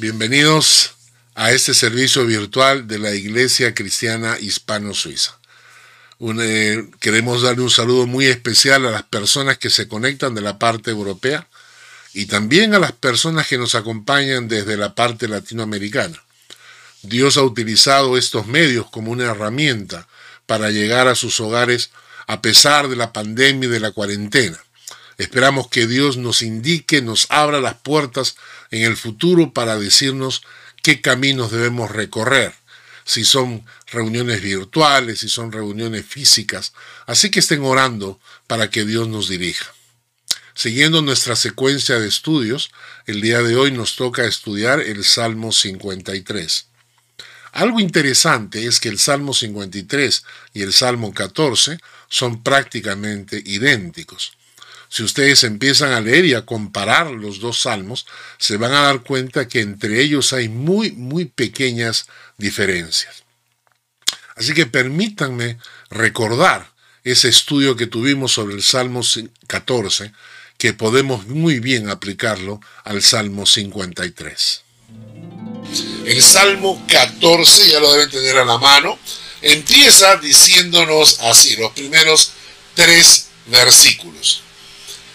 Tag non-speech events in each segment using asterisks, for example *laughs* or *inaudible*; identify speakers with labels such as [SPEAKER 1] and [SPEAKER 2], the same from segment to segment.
[SPEAKER 1] Bienvenidos a este servicio virtual de la Iglesia Cristiana Hispano-Suiza. Eh, queremos darle un saludo muy especial a las personas que se conectan de la parte europea y también a las personas que nos acompañan desde la parte latinoamericana. Dios ha utilizado estos medios como una herramienta para llegar a sus hogares a pesar de la pandemia y de la cuarentena. Esperamos que Dios nos indique, nos abra las puertas en el futuro para decirnos qué caminos debemos recorrer, si son reuniones virtuales, si son reuniones físicas. Así que estén orando para que Dios nos dirija. Siguiendo nuestra secuencia de estudios, el día de hoy nos toca estudiar el Salmo 53. Algo interesante es que el Salmo 53 y el Salmo 14 son prácticamente idénticos. Si ustedes empiezan a leer y a comparar los dos salmos, se van a dar cuenta que entre ellos hay muy, muy pequeñas diferencias. Así que permítanme recordar ese estudio que tuvimos sobre el Salmo 14, que podemos muy bien aplicarlo al Salmo 53. El Salmo 14, ya lo deben tener a la mano, empieza diciéndonos así, los primeros tres versículos.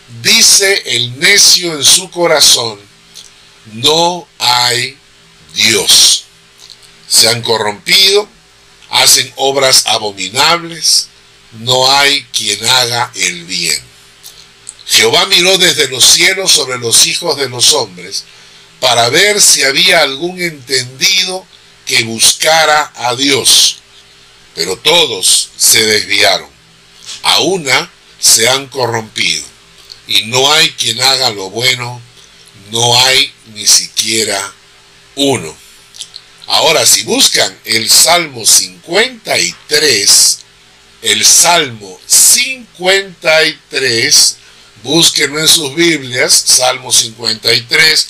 [SPEAKER 1] Dice el necio en su corazón, no hay Dios. Se han corrompido, hacen obras abominables, no hay quien haga el bien. Jehová miró desde los cielos sobre los hijos de los hombres para ver si había algún entendido que buscara a Dios. Pero todos se desviaron. A una se han corrompido y no hay quien haga lo bueno, no hay ni siquiera uno. Ahora, si buscan el Salmo 53, el Salmo 53, búsquenlo en sus Biblias, Salmo 53,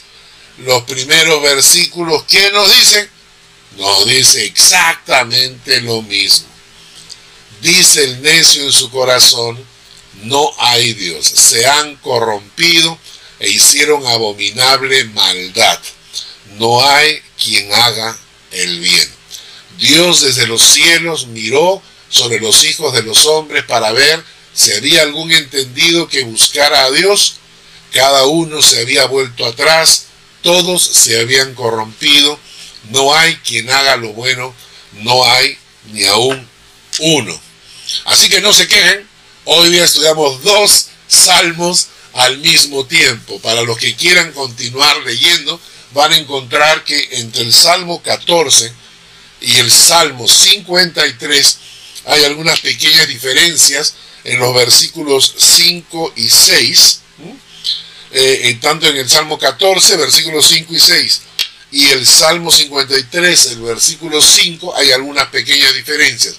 [SPEAKER 1] los primeros versículos, ¿qué nos dicen? Nos dice exactamente lo mismo. Dice el necio en su corazón, no hay Dios. Se han corrompido e hicieron abominable maldad. No hay quien haga el bien. Dios desde los cielos miró sobre los hijos de los hombres para ver si había algún entendido que buscara a Dios. Cada uno se había vuelto atrás, todos se habían corrompido. No hay quien haga lo bueno, no hay ni aún uno. Así que no se quejen, Hoy día estudiamos dos salmos al mismo tiempo. Para los que quieran continuar leyendo, van a encontrar que entre el Salmo 14 y el Salmo 53 hay algunas pequeñas diferencias en los versículos 5 y 6. Eh, tanto en el Salmo 14, versículos 5 y 6, y el Salmo 53, el versículo 5, hay algunas pequeñas diferencias.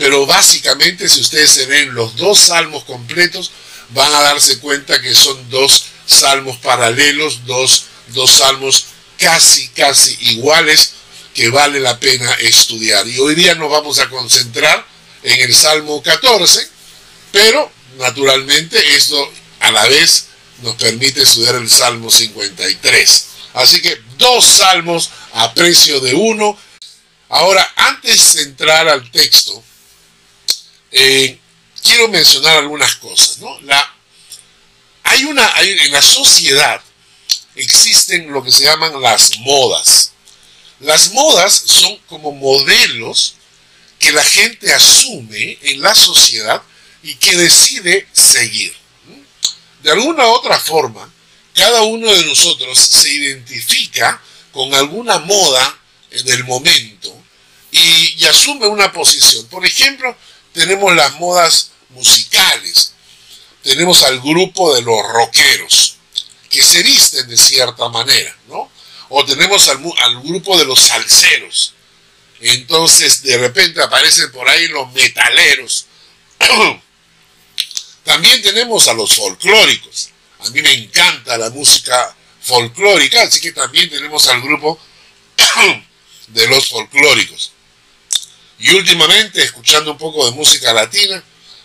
[SPEAKER 1] Pero básicamente si ustedes se ven los dos salmos completos, van a darse cuenta que son dos salmos paralelos, dos, dos salmos casi, casi iguales que vale la pena estudiar. Y hoy día nos vamos a concentrar en el Salmo 14, pero naturalmente esto a la vez nos permite estudiar el Salmo 53. Así que dos salmos a precio de uno. Ahora, antes de entrar al texto, eh, quiero mencionar algunas cosas. ¿no? La, hay una, en la sociedad existen lo que se llaman las modas. Las modas son como modelos que la gente asume en la sociedad y que decide seguir. De alguna u otra forma, cada uno de nosotros se identifica con alguna moda en el momento y, y asume una posición. Por ejemplo, tenemos las modas musicales, tenemos al grupo de los rockeros, que se visten de cierta manera, ¿no? O tenemos al, grupo de los salseros. Entonces, de repente aparecen por ahí los metaleros. *clears throat* También tenemos a los folclóricos. A mí me encanta la música folclórica, así que también tenemos al grupo *clears throat* de los folclóricos. Y últimamente, escuchando un poco de música latina,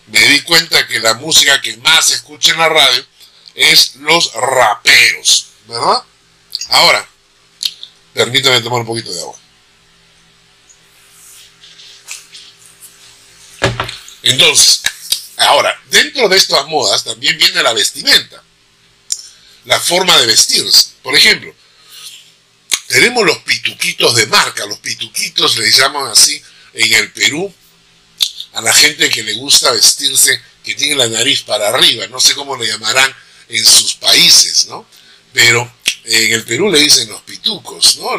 [SPEAKER 1] me di cuenta que la música que más se escucha en la radio es los raperos, ¿verdad? Ahora, Permítame tomar un poquito de agua. Entonces, ahora, dentro de estas modas también viene la vestimenta, la forma de vestirse. Por ejemplo, tenemos los pituquitos de marca, los pituquitos le llaman así en el Perú a la gente que le gusta vestirse, que tiene la nariz para arriba, no sé cómo le llamarán en sus países, ¿no? Pero en el Perú le dicen los pitucos, ¿no?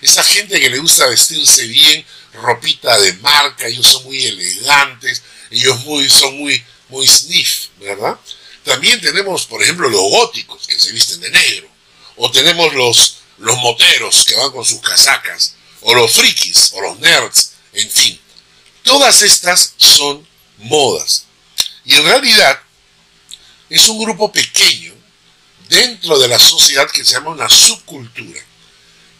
[SPEAKER 1] esa gente que le gusta vestirse bien, ropita de marca, ellos son muy elegantes, ellos muy, son muy, muy sniff, ¿verdad? También tenemos, por ejemplo, los góticos que se visten de negro, o tenemos los, los moteros que van con sus casacas, o los frikis, o los nerds, en fin. Todas estas son modas. Y en realidad es un grupo pequeño dentro de la sociedad que se llama una subcultura,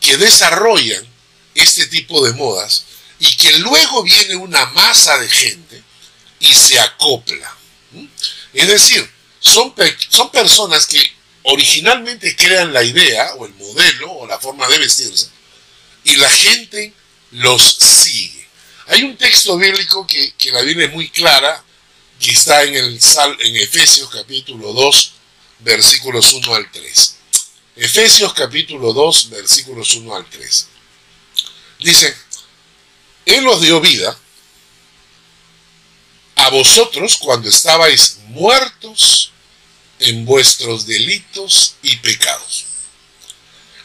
[SPEAKER 1] que desarrollan este tipo de modas y que luego viene una masa de gente y se acopla. Es decir, son, son personas que originalmente crean la idea o el modelo o la forma de vestirse y la gente los sigue. Hay un texto bíblico que, la Biblia es muy clara, que está en, el, en Efesios capítulo 2, versículos 1 al 3. Efesios capítulo 2, versículos 1 al 3. Dice, Él os dio vida a vosotros cuando estabais muertos en vuestros delitos y pecados,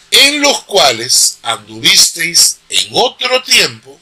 [SPEAKER 1] en los cuales anduvisteis en otro tiempo,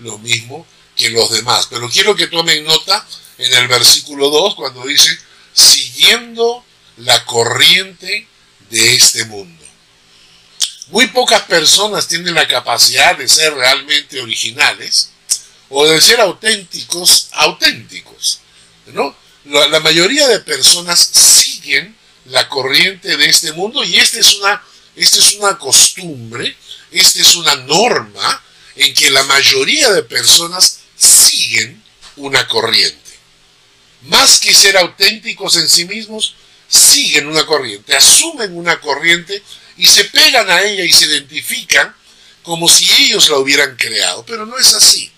[SPEAKER 1] lo mismo que los demás. Pero quiero que tomen nota en el versículo 2 cuando dice, siguiendo la corriente de este mundo. Muy pocas personas tienen la capacidad de ser realmente originales, o de ser auténticos, auténticos. ¿no? La, mayoría de personas siguen la corriente de este mundo y esta es una, esta es una costumbre, esta es una norma en que la mayoría de personas siguen una corriente. Más que ser auténticos en sí mismos, siguen una corriente, asumen una corriente y se pegan a ella y se identifican como si ellos la hubieran creado. Pero no es así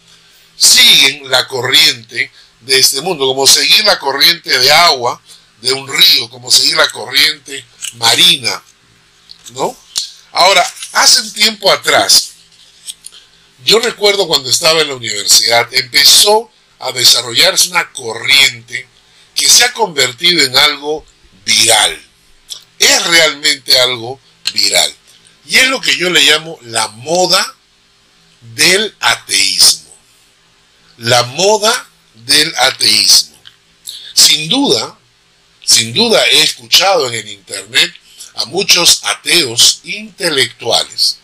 [SPEAKER 1] siguen la corriente de este mundo, como seguir la corriente de agua de un río, como seguir la corriente marina, ¿no? Ahora, hace un tiempo atrás, yo recuerdo cuando estaba en la universidad, empezó a desarrollarse una corriente que se ha convertido en algo viral. Es realmente algo viral. Y es lo que yo le llamo la moda del ateísmo la moda del ateísmo. Sin duda, sin duda he escuchado en el Internet a muchos ateos intelectuales,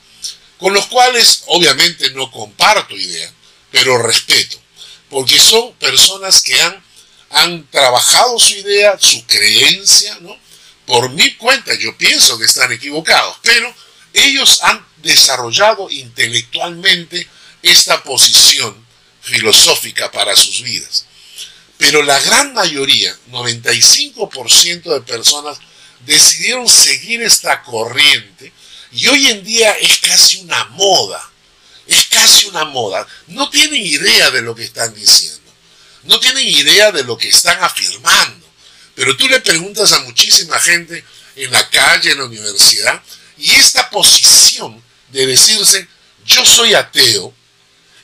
[SPEAKER 1] con los cuales obviamente no comparto idea, pero respeto, porque son personas que han, han trabajado su idea, su creencia, ¿no? Por mi cuenta, yo pienso que están equivocados, pero ellos han desarrollado intelectualmente esta posición filosófica para sus vidas. Pero la gran mayoría, 95% de personas, decidieron seguir esta corriente y hoy en día es casi una moda. Es casi una moda. No tienen idea de lo que están diciendo. No tienen idea de lo que están afirmando. Pero tú le preguntas a muchísima gente en la calle, en la universidad, y esta posición de decirse, yo soy ateo,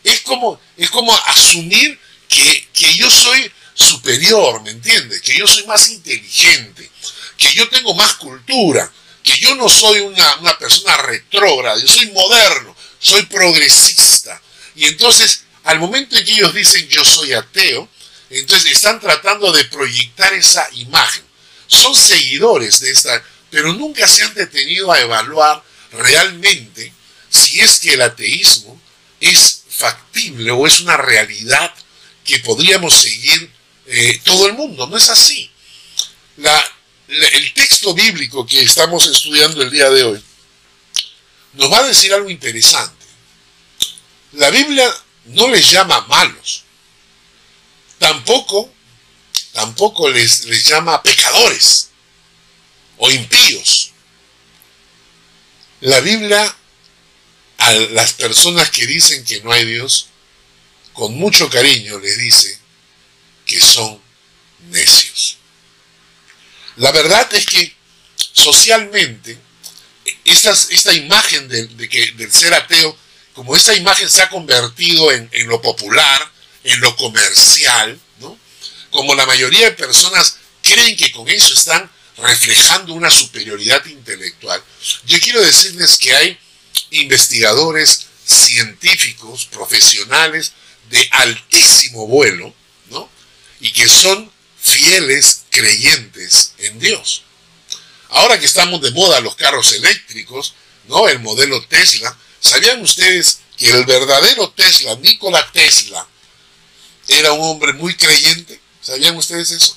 [SPEAKER 1] es como, es como asumir que, yo soy superior, ¿me entiendes? Que yo soy más inteligente, que yo tengo más cultura, que yo no soy una, una persona retrógrada, yo soy moderno, soy progresista. Y entonces, al momento en que ellos dicen yo soy ateo, entonces están tratando de proyectar esa imagen. Son seguidores de esta, pero nunca se han detenido a evaluar realmente si es que el ateísmo es factible o es una realidad que podríamos seguir eh, todo el mundo. No es así. El texto bíblico que estamos estudiando el día de hoy nos va a decir algo interesante. La Biblia no les llama malos. Tampoco, tampoco les, les llama pecadores o impíos. La Biblia a las personas que dicen que no hay Dios, con mucho cariño les dice que son necios. La verdad es que socialmente esta, imagen de, que, del ser ateo, como esta imagen se ha convertido en, lo popular, en lo comercial, ¿no? como la mayoría de personas creen que con eso están reflejando una superioridad intelectual, yo quiero decirles que hay investigadores científicos, profesionales de altísimo vuelo, ¿no? Y que son fieles creyentes en Dios. Ahora que estamos de moda los carros eléctricos, ¿no? El modelo Tesla, ¿sabían ustedes que el verdadero Tesla, Nikola Tesla, era un hombre muy creyente? ¿Sabían ustedes eso?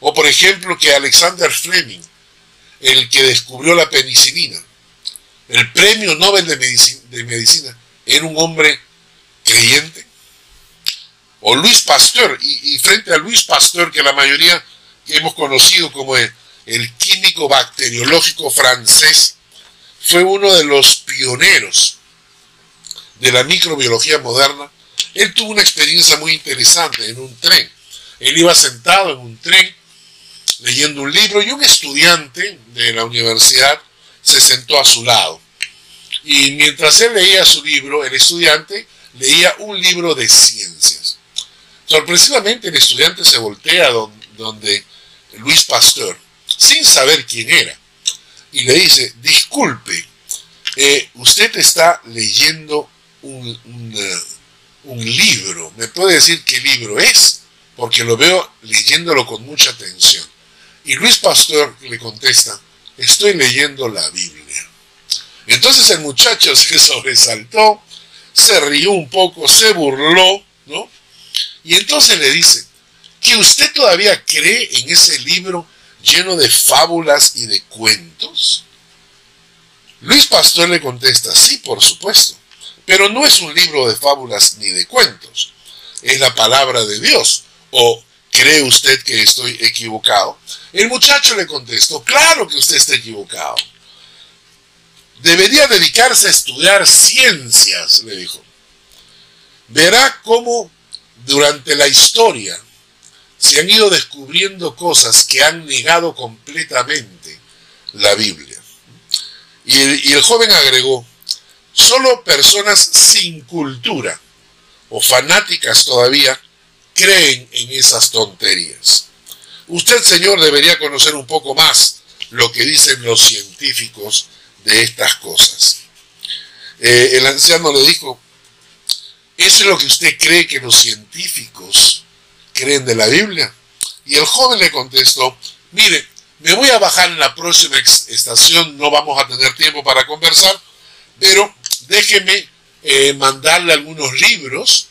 [SPEAKER 1] O por ejemplo que Alexander Fleming, el que descubrió la penicilina, el premio Nobel de Medicina, era un hombre creyente. O Luis Pasteur, y, frente a Luis Pasteur, que la mayoría hemos conocido como el, el químico bacteriológico francés, fue uno de los pioneros de la microbiología moderna. Él tuvo una experiencia muy interesante en un tren. Él iba sentado en un tren leyendo un libro y un estudiante de la universidad se sentó a su lado. Y mientras él leía su libro, el estudiante leía un libro de ciencias. Sorpresivamente el estudiante se voltea donde Luis Pasteur sin saber quién era. Y le dice, disculpe, eh, usted está leyendo un, eh, un, libro. ¿Me puede decir qué libro es? Porque lo veo leyéndolo con mucha atención. Y Luis Pastor le contesta, estoy leyendo la Biblia. Entonces el muchacho *laughs* se sobresaltó, se rió un poco, se burló. Y entonces le dice, que usted todavía cree en ese libro lleno de fábulas y de cuentos? Luis Pastor le contesta, sí, por supuesto, pero no es un libro de fábulas ni de cuentos, es la palabra de Dios. ¿O cree usted que estoy equivocado? El muchacho le contestó, claro que usted está equivocado. Debería dedicarse a estudiar ciencias, le dijo. Verá cómo durante la historia se han ido descubriendo cosas que han negado completamente la Biblia. Y el, joven agregó, solo personas sin cultura o fanáticas todavía creen en esas tonterías. Usted, señor, debería conocer un poco más lo que dicen los científicos de estas cosas. Eh, el anciano le dijo, ¿eso es lo que usted cree que los científicos creen de la Biblia? Y el joven le contestó, mire, me voy a bajar en la próxima estación, no vamos a tener tiempo para conversar, pero déjeme eh, mandarle algunos libros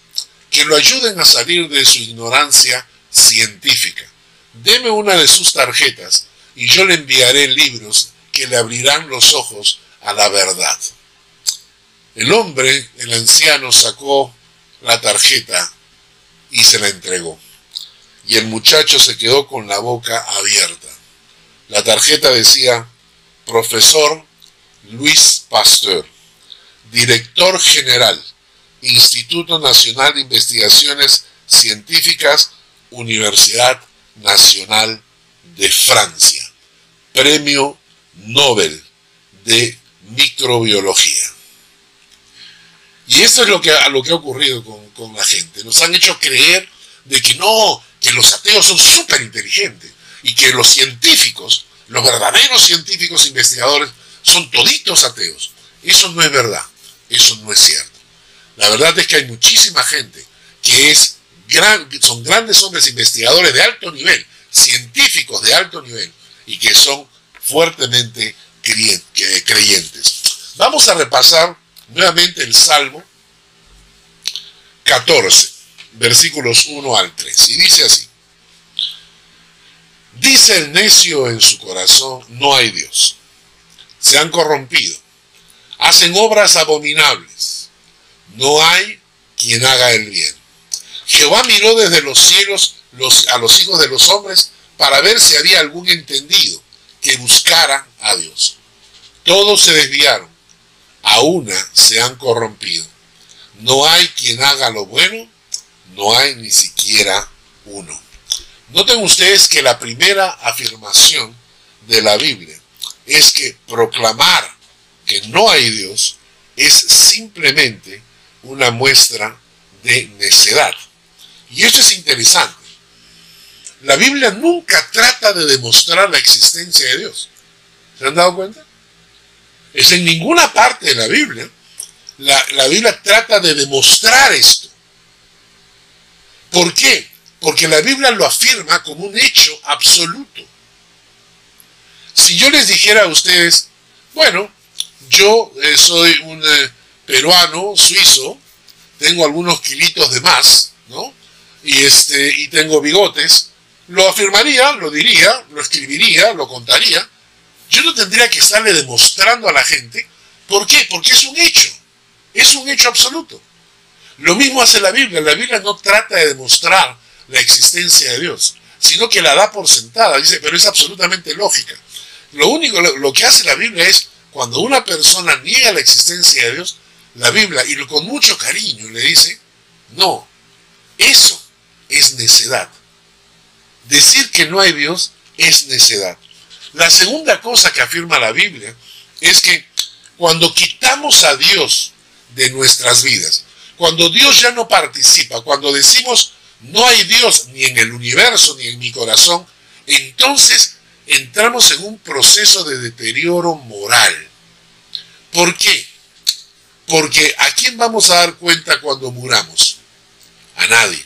[SPEAKER 1] que lo ayuden a salir de su ignorancia científica. Deme una de sus tarjetas y yo le enviaré libros que le abrirán los ojos a la verdad. El hombre, el anciano, sacó la tarjeta y se la entregó y el muchacho se quedó con la boca abierta. La tarjeta decía, profesor Luis Pasteur, director general, Instituto Nacional de Investigaciones Científicas, Universidad Nacional de Francia, Premio Nobel de Microbiología. Y esto es lo que, lo que ha ocurrido con, con la gente. Nos han hecho creer de que no, que los ateos son súper inteligentes y que los científicos, los verdaderos científicos investigadores, son toditos ateos. Eso no es verdad, eso no es cierto. La verdad es que hay muchísima gente que es gran, son grandes hombres investigadores de alto nivel, científicos de alto nivel, y que son fuertemente creyentes. Vamos a repasar nuevamente el Salmo 14, versículos 1 al 3. Y dice así, dice el necio en su corazón, no hay Dios. Se han corrompido, hacen obras abominables. No hay quien haga el bien. Jehová miró desde los cielos a los hijos de los hombres para ver si había algún entendido que buscara a Dios. Todos se desviaron, a una se han corrompido. No hay quien haga lo bueno, no hay ni siquiera uno. Noten ustedes que la primera afirmación de la Biblia es que proclamar que no hay Dios es simplemente una muestra de necedad. Y esto es interesante. La Biblia nunca trata de demostrar la existencia de Dios. ¿Se han dado cuenta? Es en ninguna parte de la Biblia. La, la Biblia trata de demostrar esto. ¿Por qué? Porque la Biblia lo afirma como un hecho absoluto. Si yo les dijera a ustedes, bueno, yo eh, soy un eh, peruano, suizo, tengo algunos kilitos de más, ¿no? Y, este, y tengo bigotes, lo afirmaría, lo diría, lo escribiría, lo contaría. Yo no tendría que estarle demostrando a la gente. ¿Por qué? Porque es un hecho. Es un hecho absoluto. Lo mismo hace la Biblia. La Biblia no trata de demostrar la existencia de Dios, sino que la da por sentada. Dice, pero es absolutamente lógica. Lo único, lo que hace la Biblia es, cuando una persona niega la existencia de Dios, la Biblia, y con mucho cariño le dice, no, eso es necedad. Decir que no hay Dios es necedad. La segunda cosa que afirma la Biblia es que cuando quitamos a Dios de nuestras vidas, cuando Dios ya no participa, cuando decimos no hay Dios ni en el universo ni en mi corazón, entonces entramos en un proceso de deterioro moral. ¿Por qué? Porque ¿a quién vamos a dar cuenta cuando muramos? A nadie.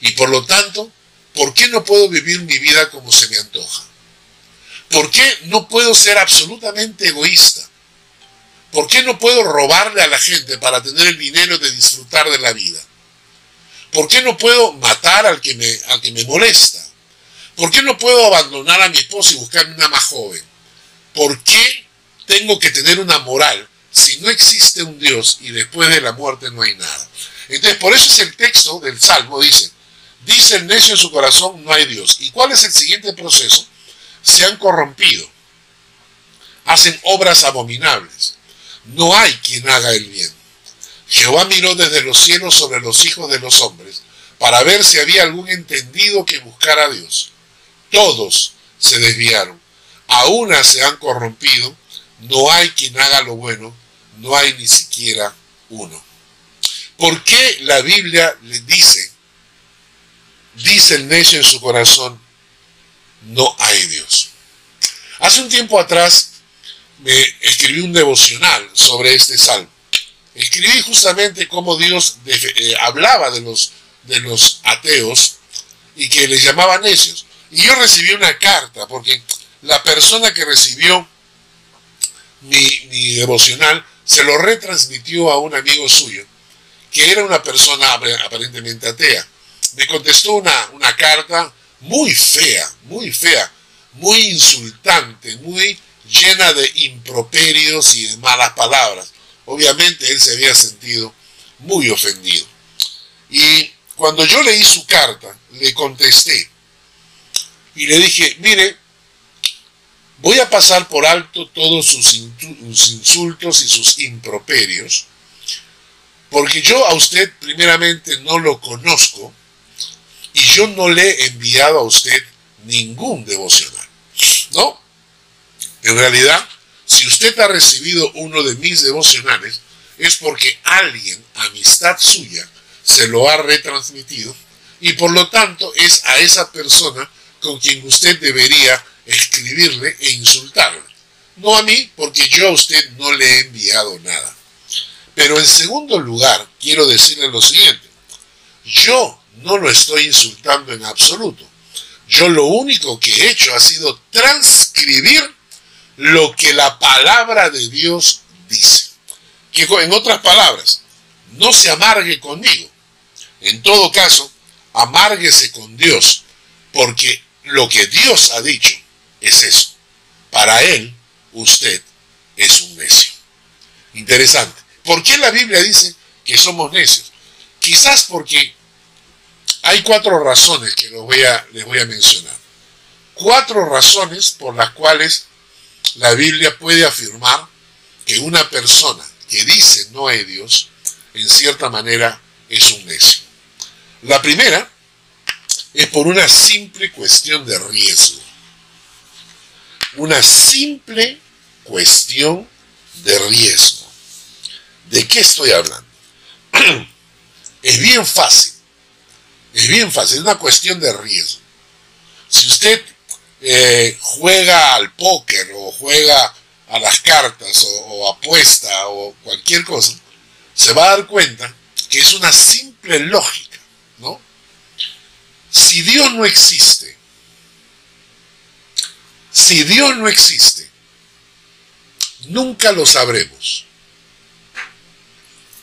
[SPEAKER 1] Y por lo tanto, ¿por qué no puedo vivir mi vida como se me antoja? ¿Por qué no puedo ser absolutamente egoísta? ¿Por qué no puedo robarle a la gente para tener el dinero de disfrutar de la vida? ¿Por qué no puedo matar al que me, al que me molesta? ¿Por qué no puedo abandonar a mi esposa y buscar una más joven? ¿Por qué tengo que tener una moral si no existe un Dios y después de la muerte no hay nada? Entonces, por eso es el texto del Salmo, dice, dice el necio en su corazón, no hay Dios. ¿Y cuál es el siguiente proceso? Se han corrompido, hacen obras abominables. No hay quien haga el bien. Jehová miró desde los cielos sobre los hijos de los hombres para ver si había algún entendido que buscara a Dios. Todos se desviaron. A una se han corrompido. No hay quien haga lo bueno. No hay ni siquiera uno. ¿Por qué la Biblia le dice, dice el necio en su corazón, no hay Dios? Hace un tiempo atrás me escribí un devocional sobre este salmo. Escribí justamente cómo Dios eh, hablaba de los, de los ateos y que les llamaba necios. Y yo recibí una carta porque la persona que recibió mi, mi devocional se lo retransmitió a un amigo suyo que era una persona aparentemente atea. Me contestó una, una carta muy fea, muy fea, muy insultante, muy llena de improperios y de malas palabras. Obviamente él se había sentido muy ofendido. Y cuando yo leí su carta, le contesté y le dije, mire, voy a pasar por alto todos sus insultos y sus improperios porque yo a usted primeramente no lo conozco y yo no le he enviado a usted ningún devocional. ¿No? En realidad, si usted ha recibido uno de mis devocionales, es porque alguien, amistad suya, se lo ha retransmitido y por lo tanto es a esa persona con quien usted debería escribirle e insultarle. No a mí, porque yo a usted no le he enviado nada. Pero en segundo lugar, quiero decirle lo siguiente. Yo no lo estoy insultando en absoluto. Yo lo único que he hecho ha sido transcribir lo que la palabra de Dios dice. Que en otras palabras, no se amargue conmigo. En todo caso, amárguese con Dios, porque lo que Dios ha dicho es eso. Para Él, usted es un necio. Interesante. ¿Por qué la Biblia dice que somos necios? Quizás porque hay cuatro razones que les voy a, les voy a mencionar. Cuatro razones por las cuales la Biblia puede afirmar que una persona que dice no hay Dios, en cierta manera es un necio. La primera es por una simple cuestión de riesgo. Una simple cuestión de riesgo. ¿De qué estoy hablando? *clears throat* es bien fácil. Es bien fácil, es una cuestión de riesgo. Si usted eh, juega al póker o juega a las cartas o, apuesta o cualquier cosa, se va a dar cuenta que es una simple lógica, ¿no? Si Dios no existe, si Dios no existe, nunca lo sabremos.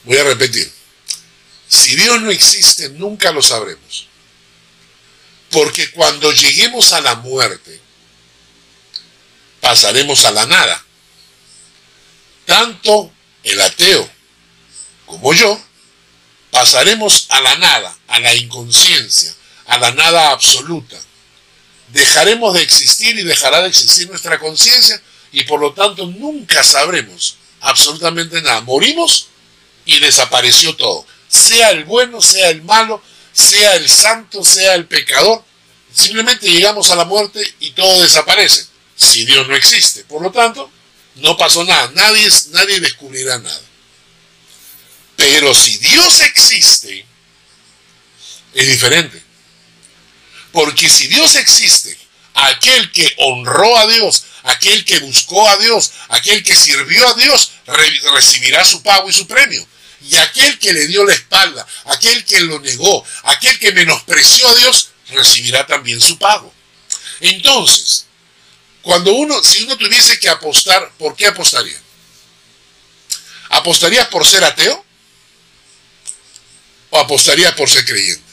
[SPEAKER 1] Voy a repetir, si Dios no existe, nunca lo sabremos. Porque cuando lleguemos a la muerte, pasaremos a la nada. Tanto el ateo como yo pasaremos a la nada, a la inconsciencia, a la nada absoluta. Dejaremos de existir y dejará de existir nuestra conciencia y por lo tanto nunca sabremos absolutamente nada. Morimos y desapareció todo. Sea el bueno, sea el malo, sea el santo, sea el pecador, simplemente llegamos a la muerte y todo desaparece, si Dios no existe. Por lo tanto, no pasó nada, nadie, nadie descubrirá nada. Pero si Dios existe, es diferente. Porque si Dios existe, aquel que honró a Dios, aquel que buscó a Dios, aquel que sirvió a Dios, recibirá su pago y su premio. Y aquel que le dio la espalda, aquel que lo negó, aquel que menospreció a Dios, recibirá también su pago. Entonces, cuando uno, si uno tuviese que apostar, ¿por qué apostaría? ¿Apostaría por ser ateo? ¿O apostaría por ser creyente?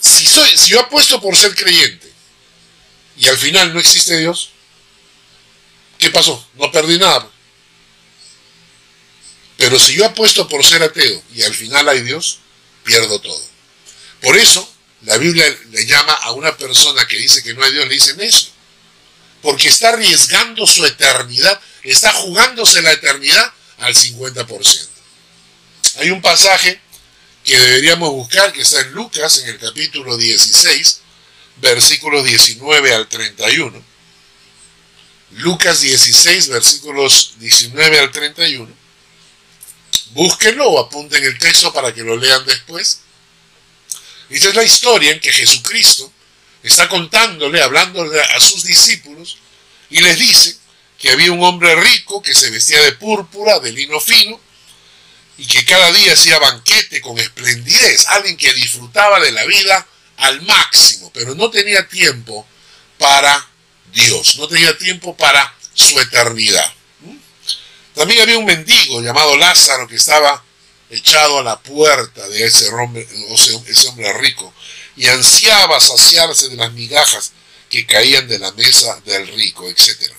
[SPEAKER 1] Si, soy, si yo apuesto por ser creyente y al final no existe Dios, ¿qué pasó? No perdí nada. Pero si yo apuesto por ser ateo y al final hay Dios, pierdo todo. Por eso la Biblia le llama a una persona que dice que no hay Dios, le dicen eso. Porque está arriesgando su eternidad, está jugándose la eternidad al 50%. Hay un pasaje que deberíamos buscar que está en Lucas en el capítulo 16, versículos 19 al 31. Lucas 16, versículos 19 al 31 Búsquenlo o apunten el texto para que lo lean después. Esta es la historia en que Jesucristo está contándole, hablándole a sus discípulos y les dice que había un hombre rico que se vestía de púrpura, de lino fino, y que cada día hacía banquete con esplendidez, alguien que disfrutaba de la vida al máximo, pero no tenía tiempo para Dios, no tenía tiempo para su eternidad. También había un mendigo llamado Lázaro que estaba echado a la puerta de ese hombre, ese hombre rico y ansiaba saciarse de las migajas que caían de la mesa del rico, etc.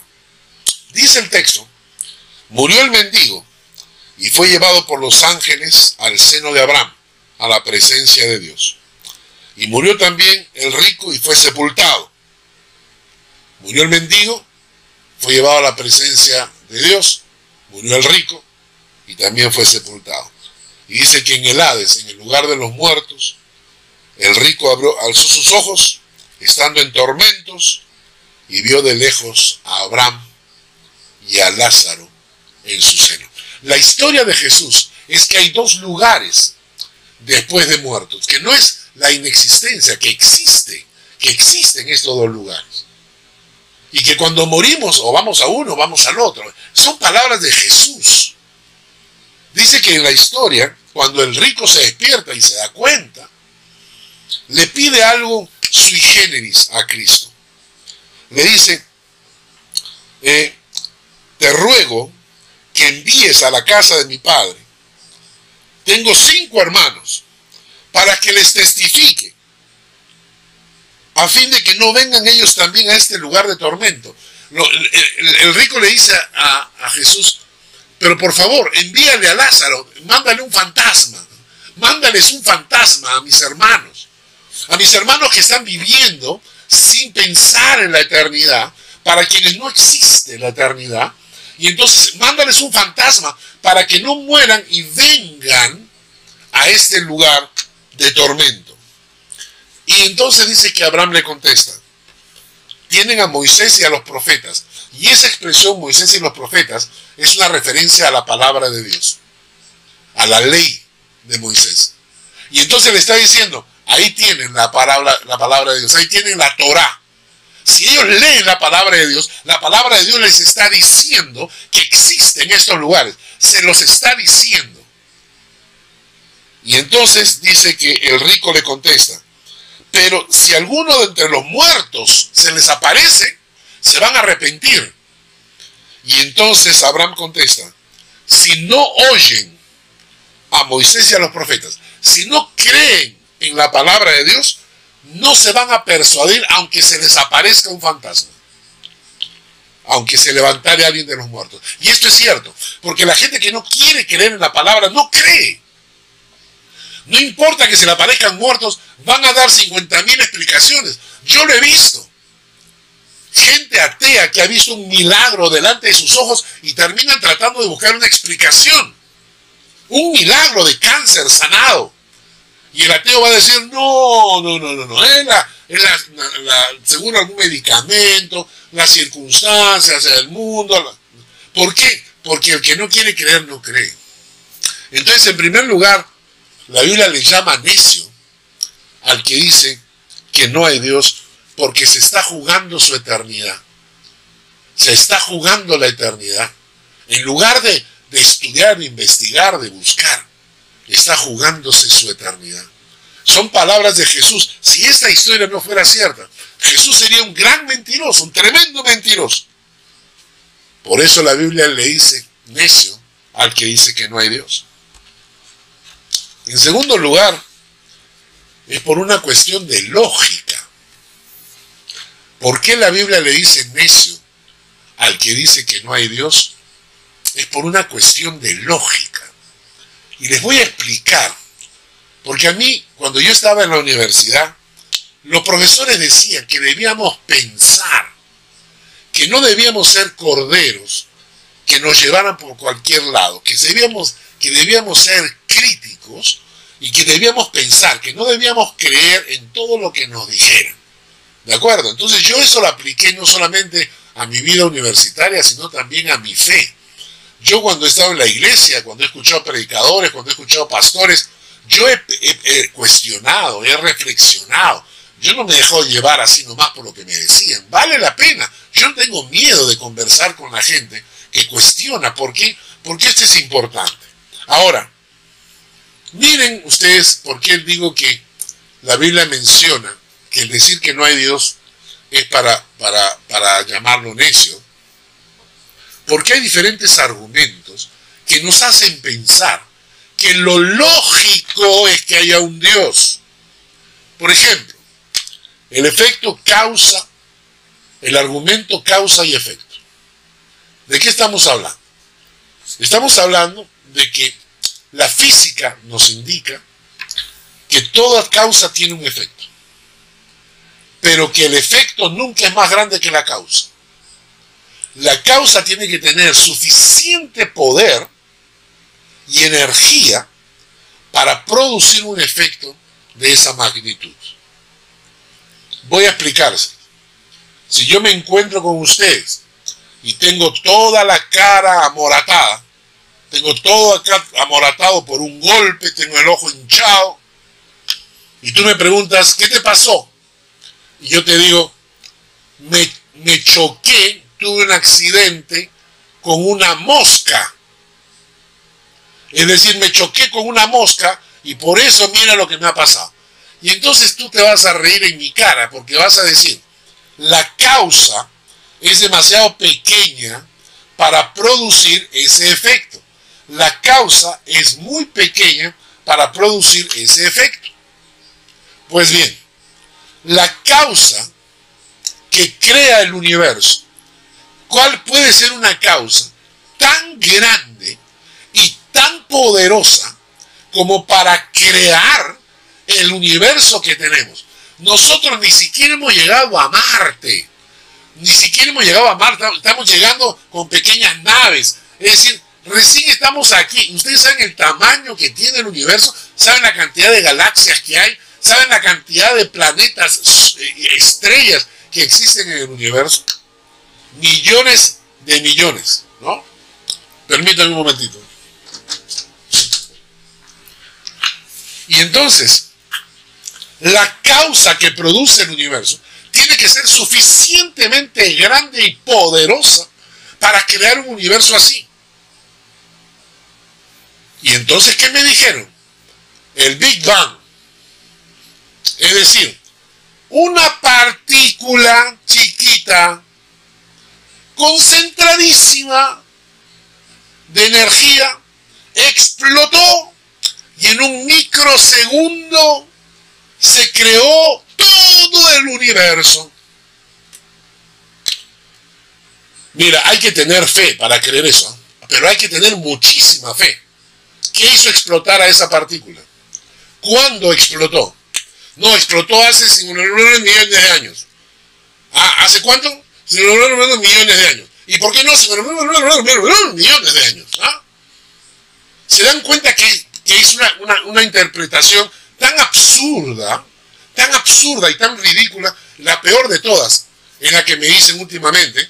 [SPEAKER 1] Dice el texto, murió el mendigo y fue llevado por los ángeles al seno de Abraham, a la presencia de Dios. Y murió también el rico y fue sepultado. Murió el mendigo, fue llevado a la presencia de Dios murió el rico y también fue sepultado. Y dice que en el Hades, en el lugar de los muertos, el rico abrió, alzó sus ojos, estando en tormentos, y vio de lejos a Abraham y a Lázaro en su seno. La historia de Jesús es que hay dos lugares después de muertos, que no es la inexistencia, que existe, que existen estos dos lugares y que cuando morimos o vamos a uno, vamos al otro. Son palabras de Jesús. Dice que en la historia, cuando el rico se despierta y se da cuenta, le pide algo sui generis a Cristo. Le dice, eh, te ruego que envíes a la casa de mi padre, tengo cinco hermanos, para que les testifique, a fin de que no vengan ellos también a este lugar de tormento. el, rico le dice a, a Jesús, pero por favor, envíale a Lázaro, mándale un fantasma, mándales un fantasma a mis hermanos, a mis hermanos que están viviendo sin pensar en la eternidad, para quienes no existe la eternidad, y entonces mándales un fantasma para que no mueran y vengan a este lugar de tormento. Y entonces dice que Abraham le contesta, tienen a Moisés y a los profetas. Y esa expresión Moisés y los profetas es una referencia a la palabra de Dios, a la ley de Moisés. Y entonces le está diciendo, ahí tienen la palabra, la palabra de Dios, ahí tienen la Torah. Si ellos leen la palabra de Dios, la palabra de Dios les está diciendo que existen estos lugares. Se los está diciendo. Y entonces dice que el rico le contesta, pero si alguno de entre los muertos se les aparece, se van a arrepentir. Y entonces Abraham contesta, si no oyen a Moisés y a los profetas, si no creen en la palabra de Dios, no se van a persuadir aunque se les aparezca un fantasma. Aunque se levantare alguien de los muertos. Y esto es cierto, porque la gente que no quiere creer en la palabra no cree. No importa que se le aparezcan muertos, van a dar 50 mil explicaciones. Yo lo he visto. Gente atea que ha visto un milagro delante de sus ojos y terminan tratando de buscar una explicación. Un milagro de cáncer sanado. Y el ateo va a decir, no, no, no, no, no, es, la, la, según algún medicamento, las circunstancias del mundo. ¿Por qué? Porque el que no quiere creer no cree. Entonces, en primer lugar, la Biblia le llama necio al que dice que no hay Dios porque se está jugando su eternidad. Se está jugando la eternidad. En lugar de, de estudiar, de investigar, de buscar, está jugándose su eternidad. Son palabras de Jesús. Si esta historia no fuera cierta, Jesús sería un gran mentiroso, un tremendo mentiroso. Por eso la Biblia le dice necio al que dice que no hay Dios. En segundo lugar, es por una cuestión de lógica. ¿Por qué la Biblia le dice necio al que dice que no hay Dios? Es por una cuestión de lógica. Y les voy a explicar. Porque a mí, cuando yo estaba en la universidad, los profesores decían que debíamos pensar, que no debíamos ser corderos que nos llevaran por cualquier lado, que debíamos, que debíamos ser críticos y que debíamos pensar, que no debíamos creer en todo lo que nos dijeran. ¿De acuerdo? Entonces yo eso lo apliqué no solamente a mi vida universitaria, sino también a mi fe. Yo cuando he estado en la iglesia, cuando he escuchado predicadores, cuando he escuchado pastores, yo he, cuestionado, he reflexionado. Yo no me he dejado llevar así nomás por lo que me decían. Vale la pena. Yo no tengo miedo de conversar con la gente que cuestiona. ¿Por qué? Porque esto es importante. Ahora, miren ustedes por qué digo que la Biblia menciona que el decir que no hay Dios es para, para, para llamarlo necio. Porque hay diferentes argumentos que nos hacen pensar que lo lógico es que haya un Dios. Por ejemplo, el efecto causa, el argumento causa y efecto. ¿De qué estamos hablando? Estamos hablando de que la física nos indica que toda causa tiene un efecto, pero que el efecto nunca es más grande que la causa. La causa tiene que tener suficiente poder y energía para producir un efecto de esa magnitud. Voy a explicarse. Si yo me encuentro con ustedes y tengo toda la cara amoratada, tengo todo acá amoratado por un golpe, tengo el ojo hinchado, y tú me preguntas, ¿qué te pasó? Y yo te digo, me, me choqué, tuve un accidente con una mosca es decir, me choqué con una mosca y por eso mira lo que me ha pasado. Y entonces tú te vas a reír en mi cara porque vas a decir, la causa es demasiado pequeña para producir ese efecto. La causa es muy pequeña para producir ese efecto. Pues bien, la causa que crea el universo, ¿cuál puede ser una causa tan grande y tan poderosa como para crear el universo que tenemos? Nosotros ni siquiera hemos llegado a Marte. Ni siquiera hemos llegado a Marte. Estamos llegando con pequeñas naves. Es decir, recién estamos aquí. Ustedes saben el tamaño que tiene el universo. Saben la cantidad de galaxias que hay. Saben la cantidad de planetas, eh, estrellas que existen en el universo. Millones de millones, ¿no? Permítanme un momentito. Y entonces, la causa que produce el universo tiene que ser suficientemente grande y poderosa para crear un universo así. Y entonces, ¿qué me dijeron? El Big Bang. Es decir, una partícula chiquita, concentradísima de energía, explotó y en un microsegundo se creó todo el universo. Mira, hay que tener fe para creer eso, pero hay que tener muchísima fe. ¿Qué hizo explotar a esa partícula? ¿Cuándo explotó? No, explotó hace 59 millones de años. Ah, ¿Hace cuánto? 59 millones de años. ¿Y por qué no 59 millones de años? ¿Ah? ¿Se dan cuenta que, es una interpretación tan absurda, tan absurda y tan ridícula, la peor de todas, en la que me dicen últimamente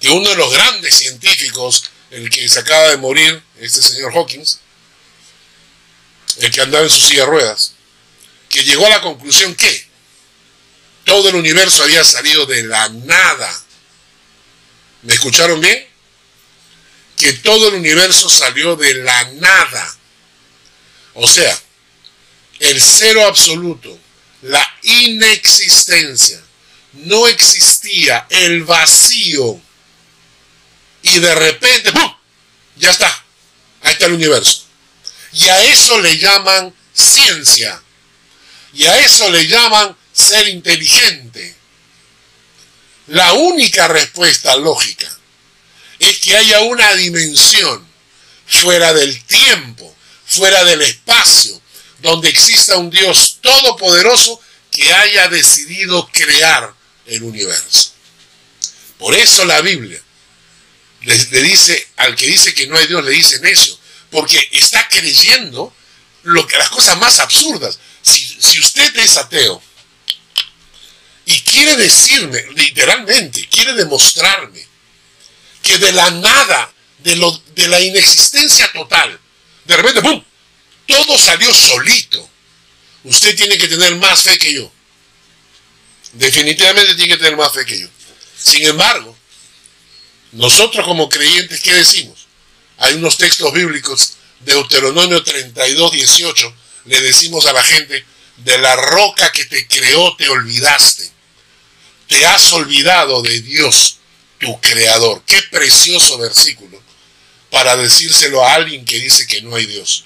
[SPEAKER 1] que uno de los grandes científicos, el que se acaba de morir, este señor Hawkins, el que andaba en su silla de ruedas, que llegó a la conclusión que todo el universo había salido de la nada. ¿Me escucharon bien? Que todo el universo salió de la nada. O sea, el cero absoluto, la inexistencia, no existía, el vacío, y de repente, ¡pum! ya está, ahí está el universo. Y a eso le llaman ciencia, y a eso le llaman ser inteligente. La única respuesta lógica es que haya una dimensión fuera del tiempo, fuera del espacio, donde exista un Dios todopoderoso que haya decidido crear el universo. Por eso la Biblia le, dice al que dice que no hay Dios, le dice necio, porque está creyendo lo que, las cosas más absurdas. Si, si usted es ateo y quiere decirme, literalmente, quiere demostrarme que de la nada, de, lo, de la inexistencia total, de repente, ¡pum!, todo salió solito. Usted tiene que tener más fe que yo. Definitivamente tiene que tener más fe que yo. Sin embargo, nosotros como creyentes, ¿qué decimos? Hay unos textos bíblicos, Deuteronomio 32, 18, le decimos a la gente, de la roca que te creó te olvidaste. Te has olvidado de Dios, tu creador. Qué precioso versículo para decírselo a alguien que dice que no hay Dios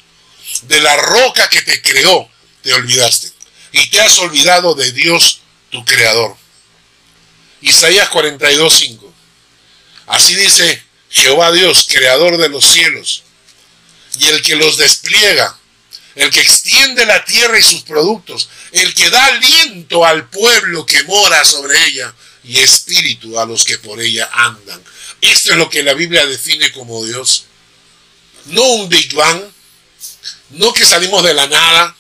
[SPEAKER 1] de la roca que te creó, te olvidaste. Y te has olvidado de Dios, tu creador. Isaías 42.5. Así dice Jehová Dios, creador de los cielos, y el que los despliega, el que extiende la tierra y sus productos, el que da aliento al pueblo que mora sobre ella y espíritu a los que por ella andan. Esto es lo que la Biblia define como Dios. No un Big Bang, no que salimos de la nada,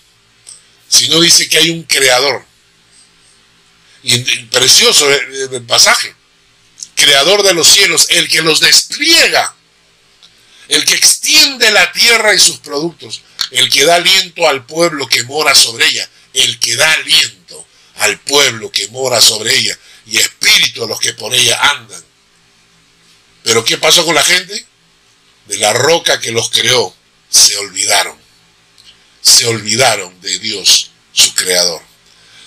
[SPEAKER 1] sino dice que hay un creador. Y precioso el pasaje. Creador de los cielos, el que los despliega, el que extiende la tierra y sus productos, el que da aliento al pueblo que mora sobre ella, el que da aliento al pueblo que mora sobre ella y espíritu a los que por ella andan. Pero ¿qué pasó con la gente? De la roca que los creó, se olvidaron se olvidaron de Dios, su creador.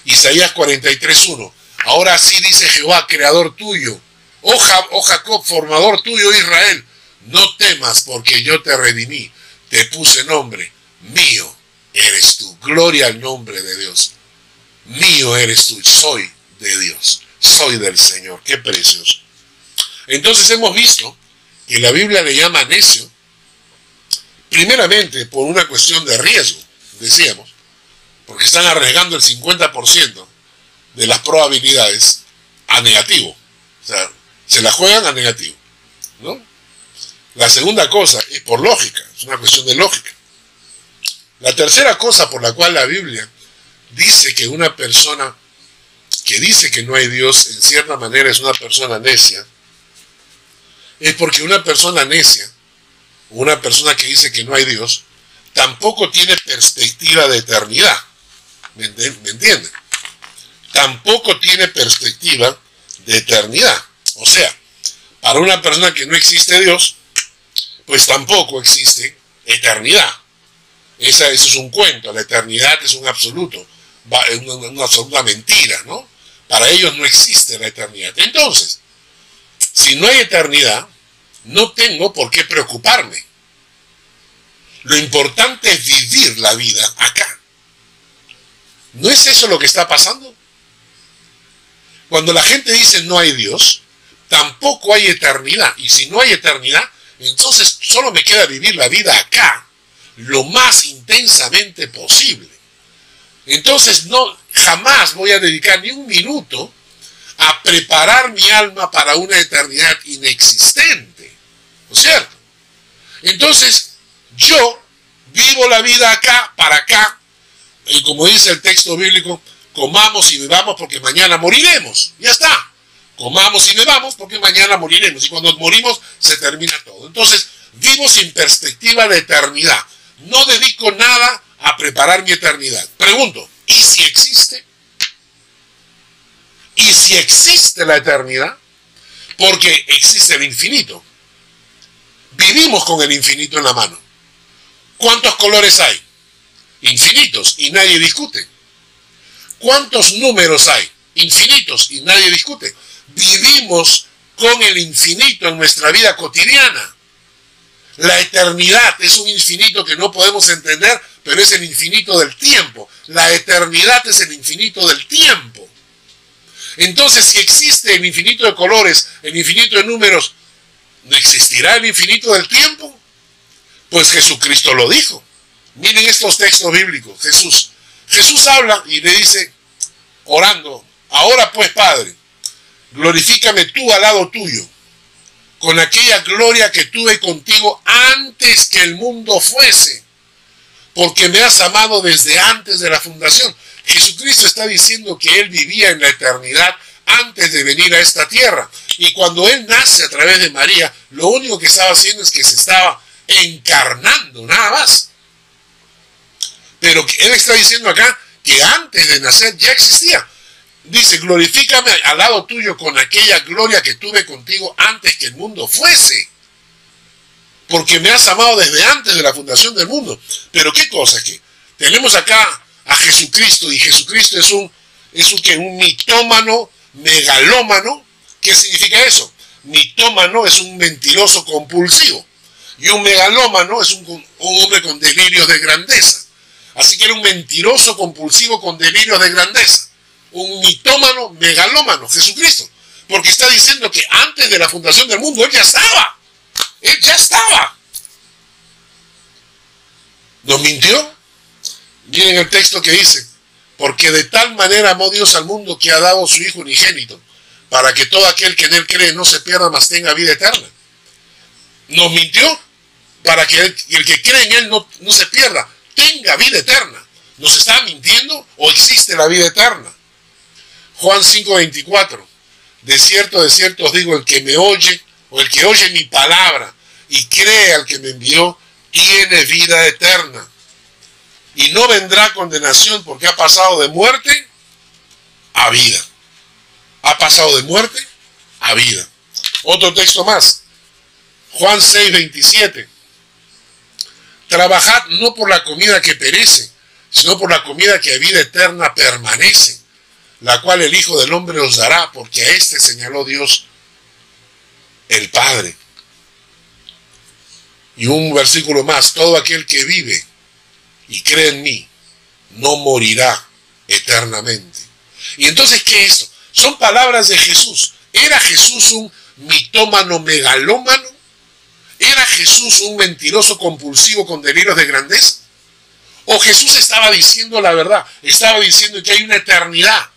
[SPEAKER 1] Isaías 43.1. Ahora sí dice Jehová, creador tuyo, oh, oh Jacob, formador tuyo Israel, no temas porque yo te redimí, te puse nombre, mío eres tú, gloria al nombre de Dios, mío eres tú, soy de Dios, soy del Señor, qué precioso. Entonces hemos visto que la Biblia le llama necio, primeramente por una cuestión de riesgo, decíamos, porque están arriesgando el 50% de las probabilidades a negativo. O sea, se la juegan a negativo. ¿no? La segunda cosa es por lógica, es una cuestión de lógica. La tercera cosa por la cual la Biblia dice que una persona que dice que no hay Dios en cierta manera es una persona necia, es porque una persona necia, una persona que dice que no hay Dios, tampoco tiene perspectiva de eternidad. ¿Me, entienden? Tampoco tiene perspectiva de eternidad. O sea, para una persona que no existe Dios, pues tampoco existe eternidad. Esa, eso es un cuento, la eternidad es un absoluto, una, una absoluta mentira, ¿no? Para ellos no existe la eternidad. Entonces, si no hay eternidad, no tengo por qué preocuparme. Lo importante es vivir la vida acá. ¿No es eso lo que está pasando? Cuando la gente dice no hay Dios, tampoco hay eternidad. Y si no hay eternidad, entonces solo me queda vivir la vida acá, lo más intensamente posible. Entonces no jamás voy a dedicar ni un minuto a preparar mi alma para una eternidad inexistente. ¿No es cierto? Entonces, yo vivo la vida acá, para acá, y como dice el texto bíblico, comamos y bebamos porque mañana moriremos. Ya está. Comamos y bebamos porque mañana moriremos. Y cuando morimos se termina todo. Entonces, vivo sin perspectiva de eternidad. No dedico nada a preparar mi eternidad. Pregunto, ¿y si existe? ¿Y si existe la eternidad? Porque existe el infinito. Vivimos con el infinito en la mano. ¿Cuántos colores hay? Infinitos y nadie discute. ¿Cuántos números hay? Infinitos y nadie discute. Vivimos con el infinito en nuestra vida cotidiana. La eternidad es un infinito que no podemos entender, pero es el infinito del tiempo. La eternidad es el infinito del tiempo. Entonces, si existe el infinito de colores, el infinito de números, ¿no existirá el infinito del tiempo? Pues Jesucristo lo dijo. Miren estos textos bíblicos. Jesús. Jesús habla y le dice, orando, ahora pues Padre, glorifícame tú al lado tuyo, con aquella gloria que tuve contigo antes que el mundo fuese, porque me has amado desde antes de la fundación. Jesucristo está diciendo que Él vivía en la eternidad antes de venir a esta tierra. Y cuando Él nace a través de María, lo único que estaba haciendo es que se estaba encarnando, nada más. Pero Él está diciendo acá que antes de nacer ya existía. Dice, glorifícame al lado tuyo con aquella gloria que tuve contigo antes que el mundo fuese. Porque me has amado desde antes de la fundación del mundo. Pero qué cosa que tenemos acá a Jesucristo y Jesucristo es un, es un, un mitómano, megalómano. ¿Qué significa eso? Mitómano es un mentiroso compulsivo. Y un megalómano es un, un hombre con delirios de grandeza. Así que era un mentiroso compulsivo con delirios de grandeza. Un mitómano, megalómano, Jesucristo. Porque está diciendo que antes de la fundación del mundo Él ya estaba. Él ya estaba. ¿Nos mintió? Miren el texto que dice. Porque de tal manera amó Dios al mundo que ha dado su Hijo unigénito, para que todo aquel que en Él cree no se pierda, mas tenga vida eterna. ¿Nos mintió? Para que el, que cree en Él no, no se pierda, tenga vida eterna. ¿Nos está mintiendo o existe la vida eterna? Juan 5:24. De cierto, de cierto os digo, el que me oye o el que oye mi palabra y cree al que me envió, tiene vida eterna. Y no vendrá condenación porque ha pasado de muerte a vida. Ha pasado de muerte a vida. Otro texto más. Juan 6:27. Trabajad no por la comida que perece, sino por la comida que a vida eterna permanece, la cual el Hijo del Hombre os dará, porque a éste señaló Dios el Padre. Y un versículo más, todo aquel que vive y cree en mí, no morirá eternamente. Y entonces, ¿qué es esto? Son palabras de Jesús. ¿Era Jesús un mitómano megalómano? ¿Era Jesús un mentiroso compulsivo con delirios de grandeza? ¿O Jesús estaba diciendo la verdad? Estaba diciendo que hay una eternidad.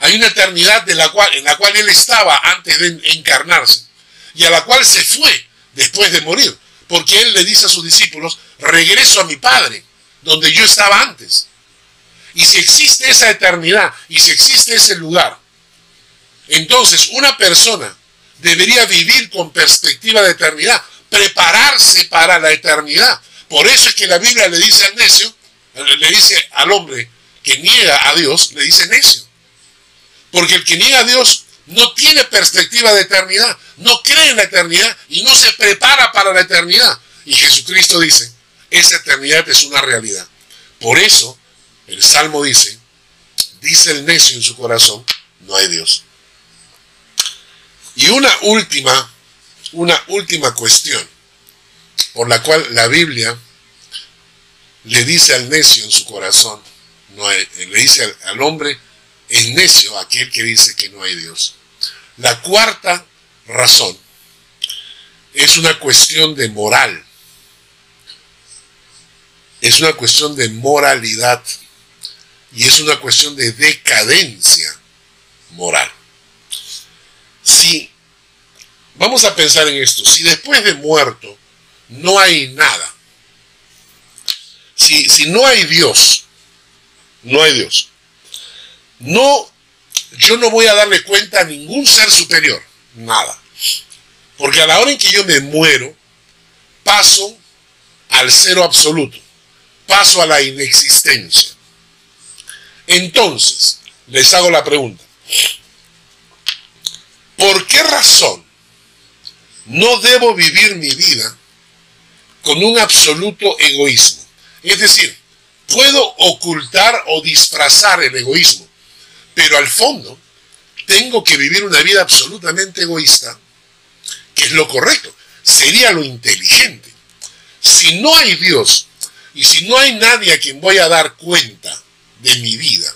[SPEAKER 1] Hay una eternidad en la cual Él estaba antes de encarnarse y a la cual se fue después de morir. Porque Él le dice a sus discípulos, regreso a mi Padre, donde yo estaba antes. Y si existe esa eternidad y si existe ese lugar, entonces una persona debería vivir con perspectiva de eternidad, prepararse para la eternidad. Por eso es que la Biblia le dice al necio, le dice al hombre que niega a Dios, le dice necio. Porque el que niega a Dios no tiene perspectiva de eternidad, no cree en la eternidad y no se prepara para la eternidad. Y Jesucristo dice, esa eternidad es una realidad. Por eso el Salmo dice, dice el necio en su corazón, no hay Dios. Y una última, una última cuestión por la cual la Biblia le dice al necio en su corazón, no hay, le dice al, hombre, el necio, aquel que dice que no hay Dios. La cuarta razón es una cuestión de moral, es una cuestión de moralidad y es una cuestión de decadencia moral. Si, vamos a pensar en esto, si después de muerto no hay nada, si, si no hay Dios, no hay Dios, no, yo no voy a darle cuenta a ningún ser superior, nada. Porque a la hora en que yo me muero, paso al cero absoluto, paso a la inexistencia. Entonces, les hago la pregunta. ¿Por qué razón no debo vivir mi vida con un absoluto egoísmo? Es decir, puedo ocultar o disfrazar el egoísmo, pero al fondo tengo que vivir una vida absolutamente egoísta, que es lo correcto, sería lo inteligente. Si no hay Dios y si no hay nadie a quien voy a dar cuenta de mi vida.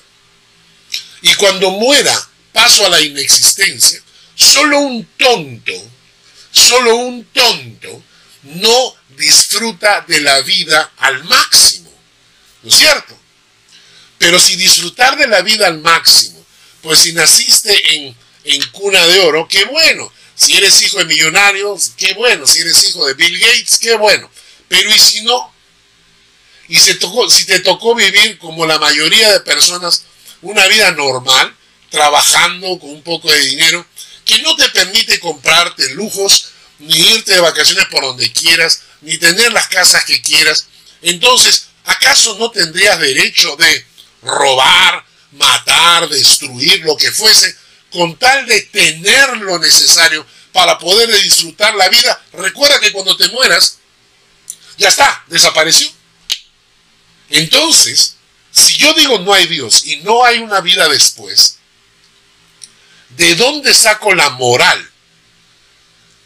[SPEAKER 1] Y cuando muera, paso a la inexistencia. Solo un tonto, solo un tonto no disfruta de la vida al máximo. ¿No es cierto? Pero si disfrutar de la vida al máximo, pues si naciste en, en cuna de oro, qué bueno. Si eres hijo de millonarios, qué bueno. Si eres hijo de Bill Gates, qué bueno. Pero ¿y si no? Y si te tocó vivir como la mayoría de personas una vida normal, trabajando con un poco de dinero, que no te permite comprarte lujos, ni irte de vacaciones por donde quieras, ni tener las casas que quieras, entonces, ¿acaso no tendrías derecho de robar, matar, destruir, lo que fuese, con tal de tener lo necesario para poder disfrutar la vida? Recuerda que cuando te mueras, ya está, desapareció. Entonces, si yo digo no hay Dios y no hay una vida después, ¿de dónde saco la moral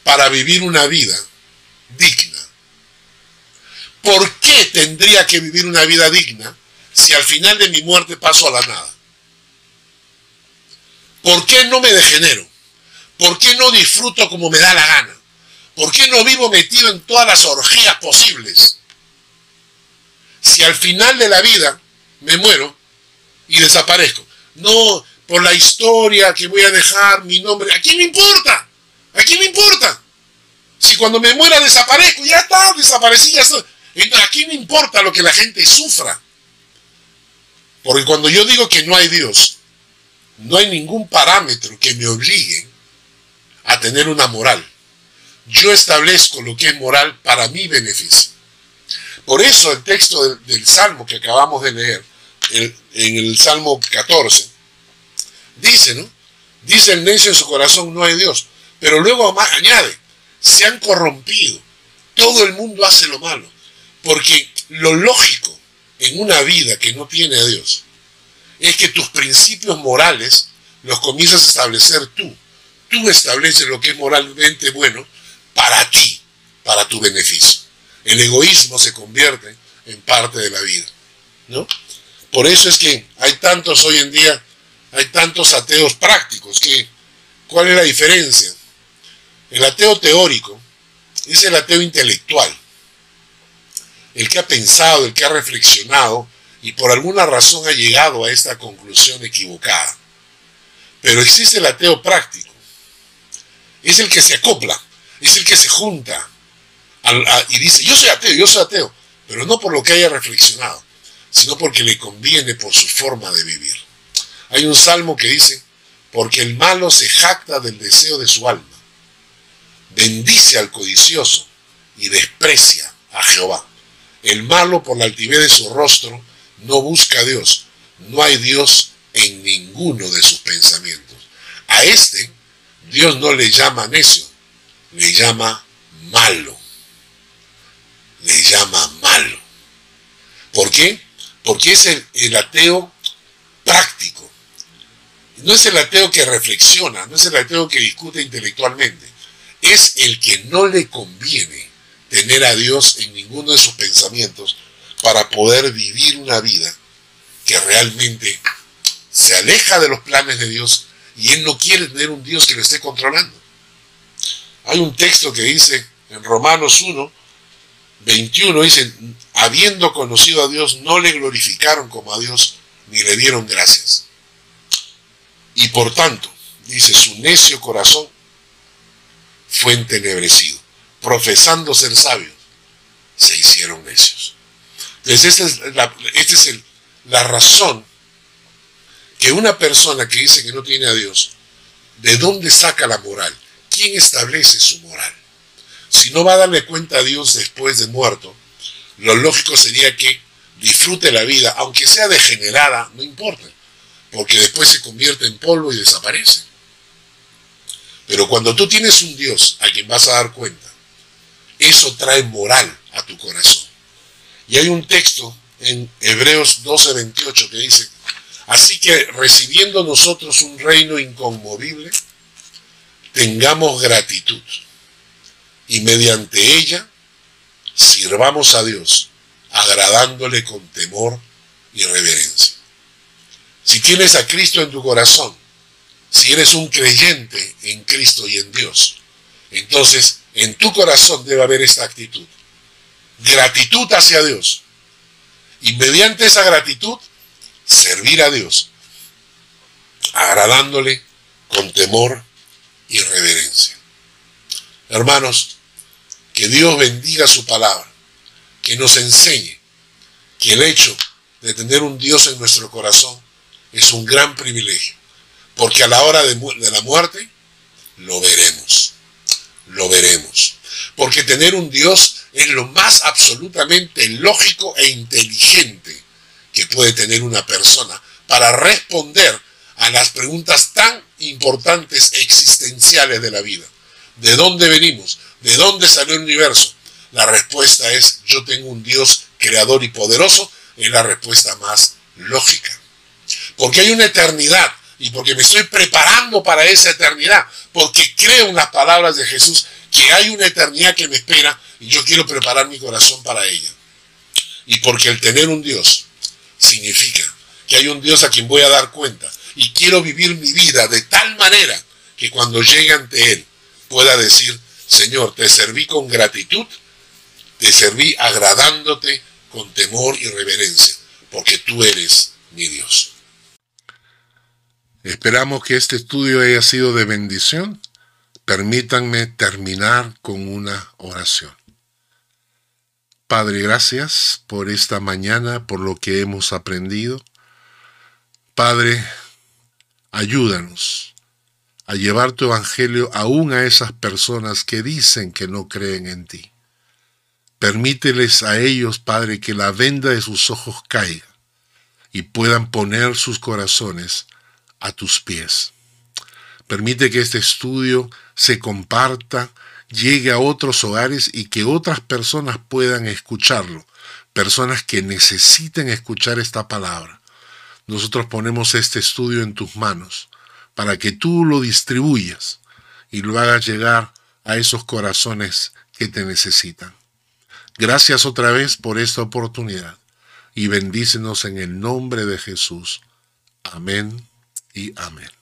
[SPEAKER 1] para vivir una vida digna? ¿Por qué tendría que vivir una vida digna si al final de mi muerte paso a la nada? ¿Por qué no me degenero? ¿Por qué no disfruto como me da la gana? ¿Por qué no vivo metido en todas las orgías posibles? si al final de la vida me muero y desaparezco. No por la historia que voy a dejar mi nombre. ¿A quién me importa? ¿A quién me importa? Si cuando me muera desaparezco, ya está, desaparecí, ya estoy. ¿A quién me importa lo que la gente sufra? Porque cuando yo digo que no hay Dios, no hay ningún parámetro que me obligue a tener una moral. Yo establezco lo que es moral para mi beneficio. Por eso el texto del, Salmo que acabamos de leer, en el Salmo 14, dice, ¿no? Dice el necio en su corazón, no hay Dios. Pero luego añade, se han corrompido. Todo el mundo hace lo malo. Porque lo lógico en una vida que no tiene a Dios es que tus principios morales los comienzas a establecer tú. tú estableces lo que es moralmente bueno para ti, para tu beneficio. El egoísmo se convierte en parte de la vida. ¿no? Por eso es que hay tantos hoy en día, hay tantos ateos prácticos. Que, ¿Cuál es la diferencia? El ateo teórico es el ateo intelectual, el que ha pensado, el que ha reflexionado y por alguna razón ha llegado a esta conclusión equivocada. Pero existe el ateo práctico, es el que se acopla, es el que se junta y dice, yo soy ateo, yo soy ateo, pero no por lo que haya reflexionado, sino porque le conviene por su forma de vivir. Hay un salmo que dice, porque el malo se jacta del deseo de su alma, bendice al codicioso y desprecia a Jehová. El malo por la altivez de su rostro no busca a Dios, no hay Dios en ninguno de sus pensamientos. A este Dios no le llama necio, le llama malo. Le llama malo. ¿Por qué? Porque es el, ateo práctico. No es el ateo que reflexiona, no es el ateo que discute intelectualmente. Es el que no le conviene tener a Dios en ninguno de sus pensamientos para poder vivir una vida que realmente se aleja de los planes de Dios y él no quiere tener un Dios que lo esté controlando. Hay un texto que dice en Romanos 1, 21, dice, habiendo conocido a Dios, no le glorificaron como a Dios, ni le dieron gracias. Y por tanto, dice, su necio corazón fue entenebrecido. Profesando ser sabios, se hicieron necios. Entonces, esta es la, la razón que una persona que dice que no tiene a Dios, ¿de dónde saca la moral? ¿Quién establece su moral? Si no va a darle cuenta a Dios después de muerto, lo lógico sería que disfrute la vida, aunque sea degenerada, no importa, porque después se convierte en polvo y desaparece. Pero cuando tú tienes un Dios a quien vas a dar cuenta, eso trae moral a tu corazón. Y hay un texto en Hebreos 12:28 que dice, Así que recibiendo nosotros un reino inconmovible, tengamos gratitud y mediante ella sirvamos a Dios, agradándole con temor y reverencia. Si tienes a Cristo en tu corazón, si eres un creyente en Cristo y en Dios, entonces en tu corazón debe haber esta actitud. Gratitud hacia Dios. Y mediante esa gratitud servir a Dios, agradándole con temor y reverencia. Hermanos, que Dios bendiga su palabra, que nos enseñe que el hecho de tener un Dios en nuestro corazón es un gran privilegio, porque a la hora de, de la muerte lo veremos, lo veremos, porque tener un Dios es lo más absolutamente lógico e inteligente que puede tener una persona para responder a las preguntas tan importantes existenciales de la vida. ¿De dónde venimos? ¿De dónde salió el universo? La respuesta es yo tengo un Dios creador y poderoso, es la respuesta más lógica. Porque hay una eternidad y porque me estoy preparando para esa eternidad, porque creo en las palabras de Jesús que hay una eternidad que me espera y yo quiero preparar mi corazón para ella. Y porque el tener un Dios significa que hay un Dios a quien voy a dar cuenta y quiero vivir mi vida de tal manera que cuando llegue ante Él pueda decir, Señor, te serví con gratitud, te serví agradándote con temor y reverencia, porque tú eres mi Dios. Esperamos que este estudio haya sido de bendición. Permítanme terminar con una oración. Padre, gracias por esta mañana, por lo que hemos aprendido. Padre, ayúdanos a llevar tu evangelio aún a esas personas que dicen que no creen en ti. Permíteles a ellos, Padre, que la venda de sus ojos caiga y puedan poner sus corazones a tus pies. Permite que este estudio se comparta llegue a otros hogares y que otras personas puedan escucharlo, personas que necesiten escuchar esta palabra. Nosotros ponemos este estudio en tus manos para que tú lo distribuyas y lo hagas llegar a esos corazones que te necesitan. Gracias otra vez por esta oportunidad y bendícenos en el nombre de Jesús. Amén y amén.